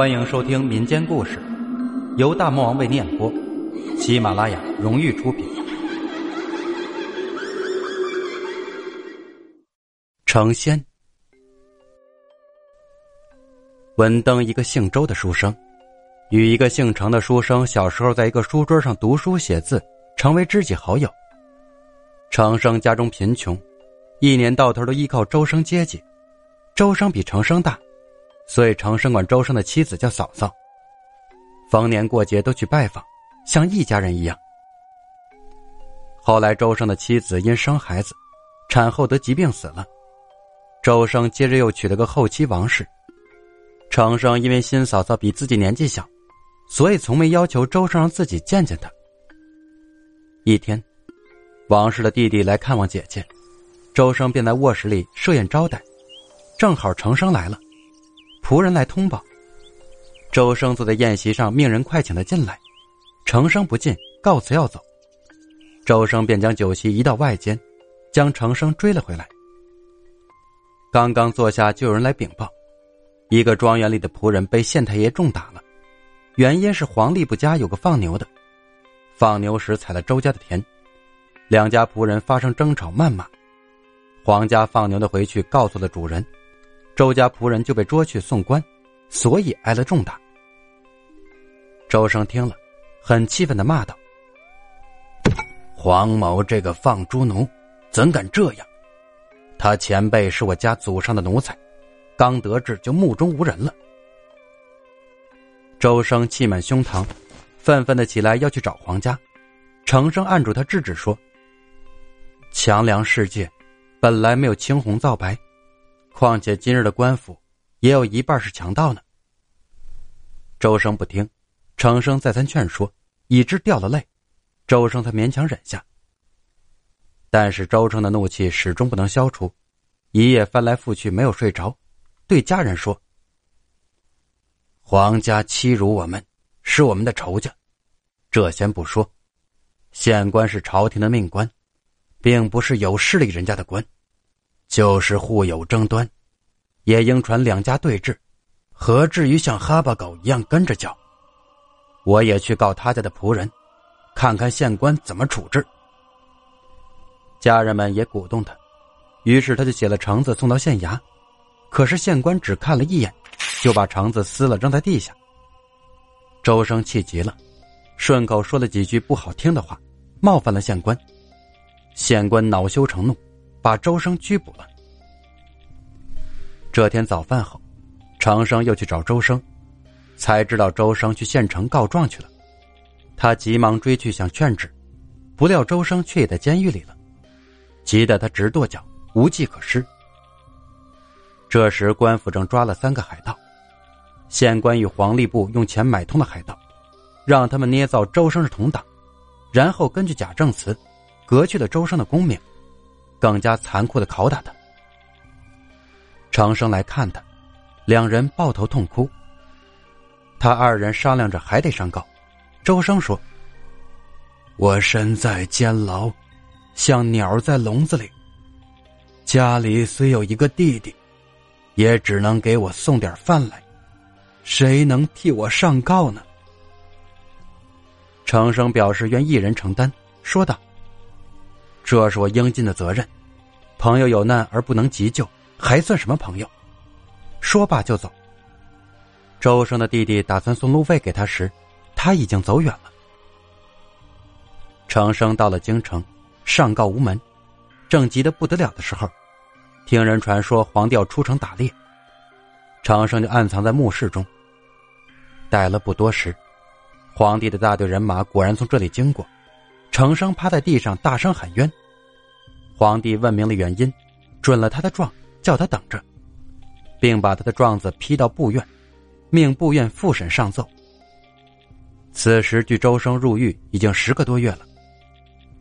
欢迎收听民间故事，由大魔王为你演播，喜马拉雅荣誉出品。成仙。文登一个姓周的书生，与一个姓程的书生小时候在一个书桌上读书写字，成为知己好友。程生家中贫穷，一年到头都依靠周生接济。周生比程生大。所以，长生管周生的妻子叫嫂嫂。逢年过节都去拜访，像一家人一样。后来，周生的妻子因生孩子，产后得疾病死了。周生接着又娶了个后妻王氏。长生因为新嫂嫂比自己年纪小，所以从没要求周生让自己见见她。一天，王氏的弟弟来看望姐姐，周生便在卧室里设宴招待，正好程生来了。仆人来通报，周生坐在宴席上，命人快请他进来。程生不进，告辞要走。周生便将酒席移到外间，将程生追了回来。刚刚坐下，就有人来禀报，一个庄园里的仆人被县太爷重打了，原因是黄历不家有个放牛的，放牛时踩了周家的田，两家仆人发生争吵谩骂，黄家放牛的回去告诉了主人。周家仆人就被捉去送官，所以挨了重打。周生听了，很气愤的骂道：“黄某这个放猪奴，怎敢这样？他前辈是我家祖上的奴才，刚得志就目中无人了。”周生气满胸膛，愤愤的起来要去找黄家。程生按住他制止说：“强梁世界，本来没有青红皂白。”况且今日的官府，也有一半是强盗呢。周生不听，程生再三劝说，以致掉了泪，周生才勉强忍下。但是周生的怒气始终不能消除，一夜翻来覆去没有睡着，对家人说：“皇家欺辱我们，是我们的仇家。这先不说，县官是朝廷的命官，并不是有势力人家的官。”就是互有争端，也应传两家对峙，何至于像哈巴狗一样跟着叫？我也去告他家的仆人，看看县官怎么处置。家人们也鼓动他，于是他就写了橙子送到县衙，可是县官只看了一眼，就把橙子撕了扔在地下。周生气极了，顺口说了几句不好听的话，冒犯了县官，县官恼羞成怒。把周生拘捕了。这天早饭后，长生又去找周生，才知道周生去县城告状去了。他急忙追去想劝止，不料周生却也在监狱里了，急得他直跺脚，无计可施。这时官府正抓了三个海盗，县官与黄吏部用钱买通了海盗，让他们捏造周生是同党，然后根据假证词，革去了周生的功名。更加残酷的拷打他。长生来看他，两人抱头痛哭。他二人商量着还得上告。周生说：“我身在监牢，像鸟在笼子里。家里虽有一个弟弟，也只能给我送点饭来，谁能替我上告呢？”长生表示愿一人承担，说道。这是我应尽的责任。朋友有难而不能急救，还算什么朋友？说罢就走。周生的弟弟打算送路费给他时，他已经走远了。程生到了京城，上告无门，正急得不得了的时候，听人传说黄帝要出城打猎，程生就暗藏在墓室中。待了不多时，皇帝的大队人马果然从这里经过，程生趴在地上大声喊冤。皇帝问明了原因，准了他的状，叫他等着，并把他的状子批到部院，命部院复审上奏。此时距周生入狱已经十个多月了，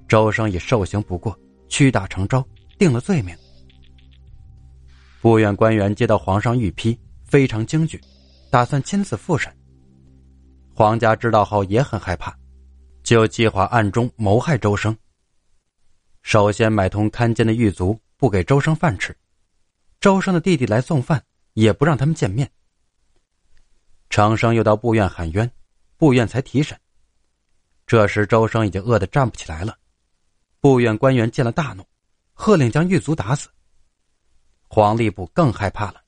周生已受刑不过，屈打成招，定了罪名。部院官员接到皇上御批，非常惊惧，打算亲自复审。皇家知道后也很害怕，就计划暗中谋害周生。首先买通看监的狱卒，不给周生饭吃。周生的弟弟来送饭，也不让他们见面。长生又到部院喊冤，部院才提审。这时周生已经饿得站不起来了，部院官员见了大怒，喝令将狱卒打死。黄吏部更害怕了，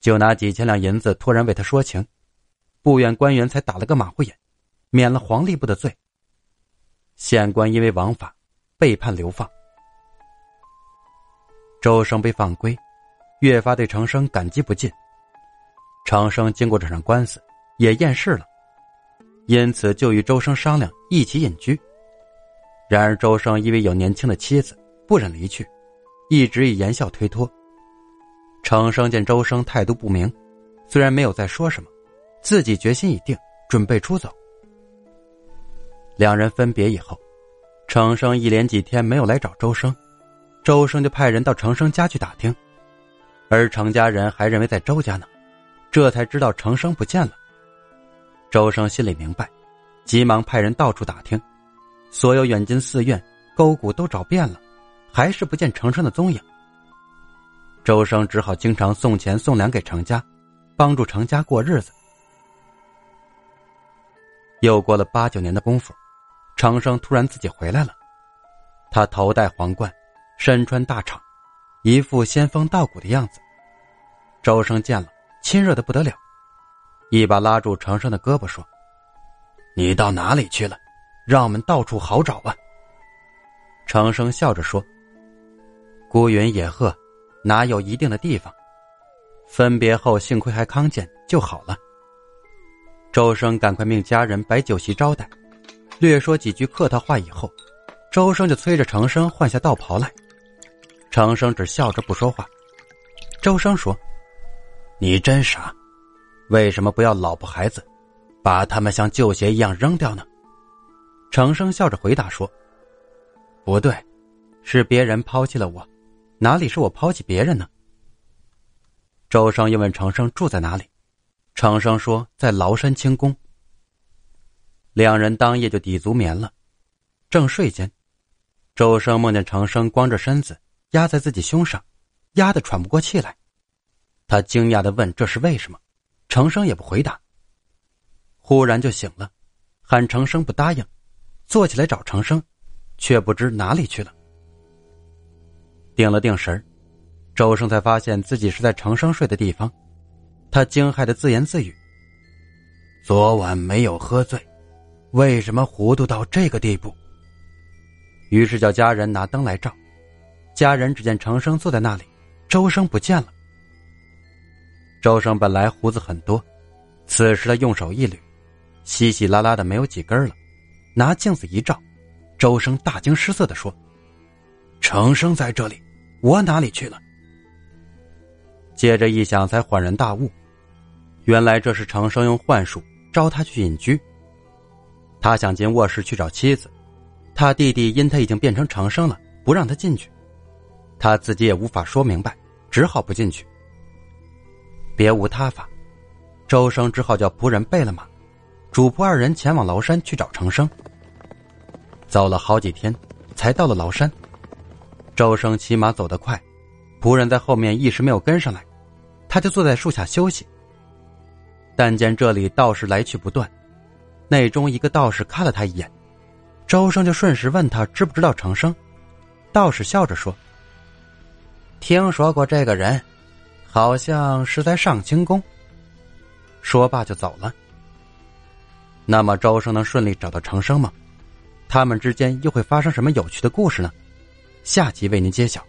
就拿几千两银子托人为他说情，部院官员才打了个马虎眼，免了黄吏部的罪。县官因为枉法，被判流放。周生被放归，越发对长生感激不尽。长生经过这场官司，也厌世了，因此就与周生商量一起隐居。然而周生因为有年轻的妻子，不忍离去，一直以言笑推脱。长生见周生态度不明，虽然没有再说什么，自己决心已定，准备出走。两人分别以后，程生一连几天没有来找周生。周生就派人到程生家去打听，而程家人还认为在周家呢，这才知道程生不见了。周生心里明白，急忙派人到处打听，所有远近寺院、沟谷都找遍了，还是不见程生的踪影。周生只好经常送钱送粮给程家，帮助程家过日子。又过了八九年的功夫，长生突然自己回来了，他头戴皇冠。身穿大氅，一副仙风道骨的样子。周生见了，亲热的不得了，一把拉住长生的胳膊说：“你到哪里去了？让我们到处好找啊！”长生笑着说：“孤云野鹤，哪有一定的地方？分别后幸亏还康健，就好了。”周生赶快命家人摆酒席招待，略说几句客套话以后，周生就催着程生换下道袍来。程生只笑着不说话。周生说：“你真傻，为什么不要老婆孩子，把他们像旧鞋一样扔掉呢？”程生笑着回答说：“不对，是别人抛弃了我，哪里是我抛弃别人呢？”周生又问程生住在哪里，程生说在崂山清宫。两人当夜就抵足眠了，正睡间，周生梦见程生光着身子。压在自己胸上，压得喘不过气来。他惊讶的问：“这是为什么？”程生也不回答。忽然就醒了，喊程生不答应，坐起来找程生，却不知哪里去了。定了定神周生才发现自己是在程生睡的地方。他惊骇的自言自语：“昨晚没有喝醉，为什么糊涂到这个地步？”于是叫家人拿灯来照。家人只见程生坐在那里，周生不见了。周生本来胡子很多，此时他用手一捋，稀稀拉拉的没有几根了。拿镜子一照，周生大惊失色的说：“程生在这里，我哪里去了？”接着一想，才恍然大悟，原来这是程生用幻术招他去隐居。他想进卧室去找妻子，他弟弟因他已经变成长生了，不让他进去。他自己也无法说明白，只好不进去。别无他法，周生只好叫仆人备了马，主仆二人前往崂山去找长生。走了好几天，才到了崂山。周生骑马走得快，仆人在后面一时没有跟上来，他就坐在树下休息。但见这里道士来去不断，内中一个道士看了他一眼，周生就顺势问他知不知道长生。道士笑着说。听说过这个人，好像是在上清宫。说罢就走了。那么周生能顺利找到长生吗？他们之间又会发生什么有趣的故事呢？下集为您揭晓。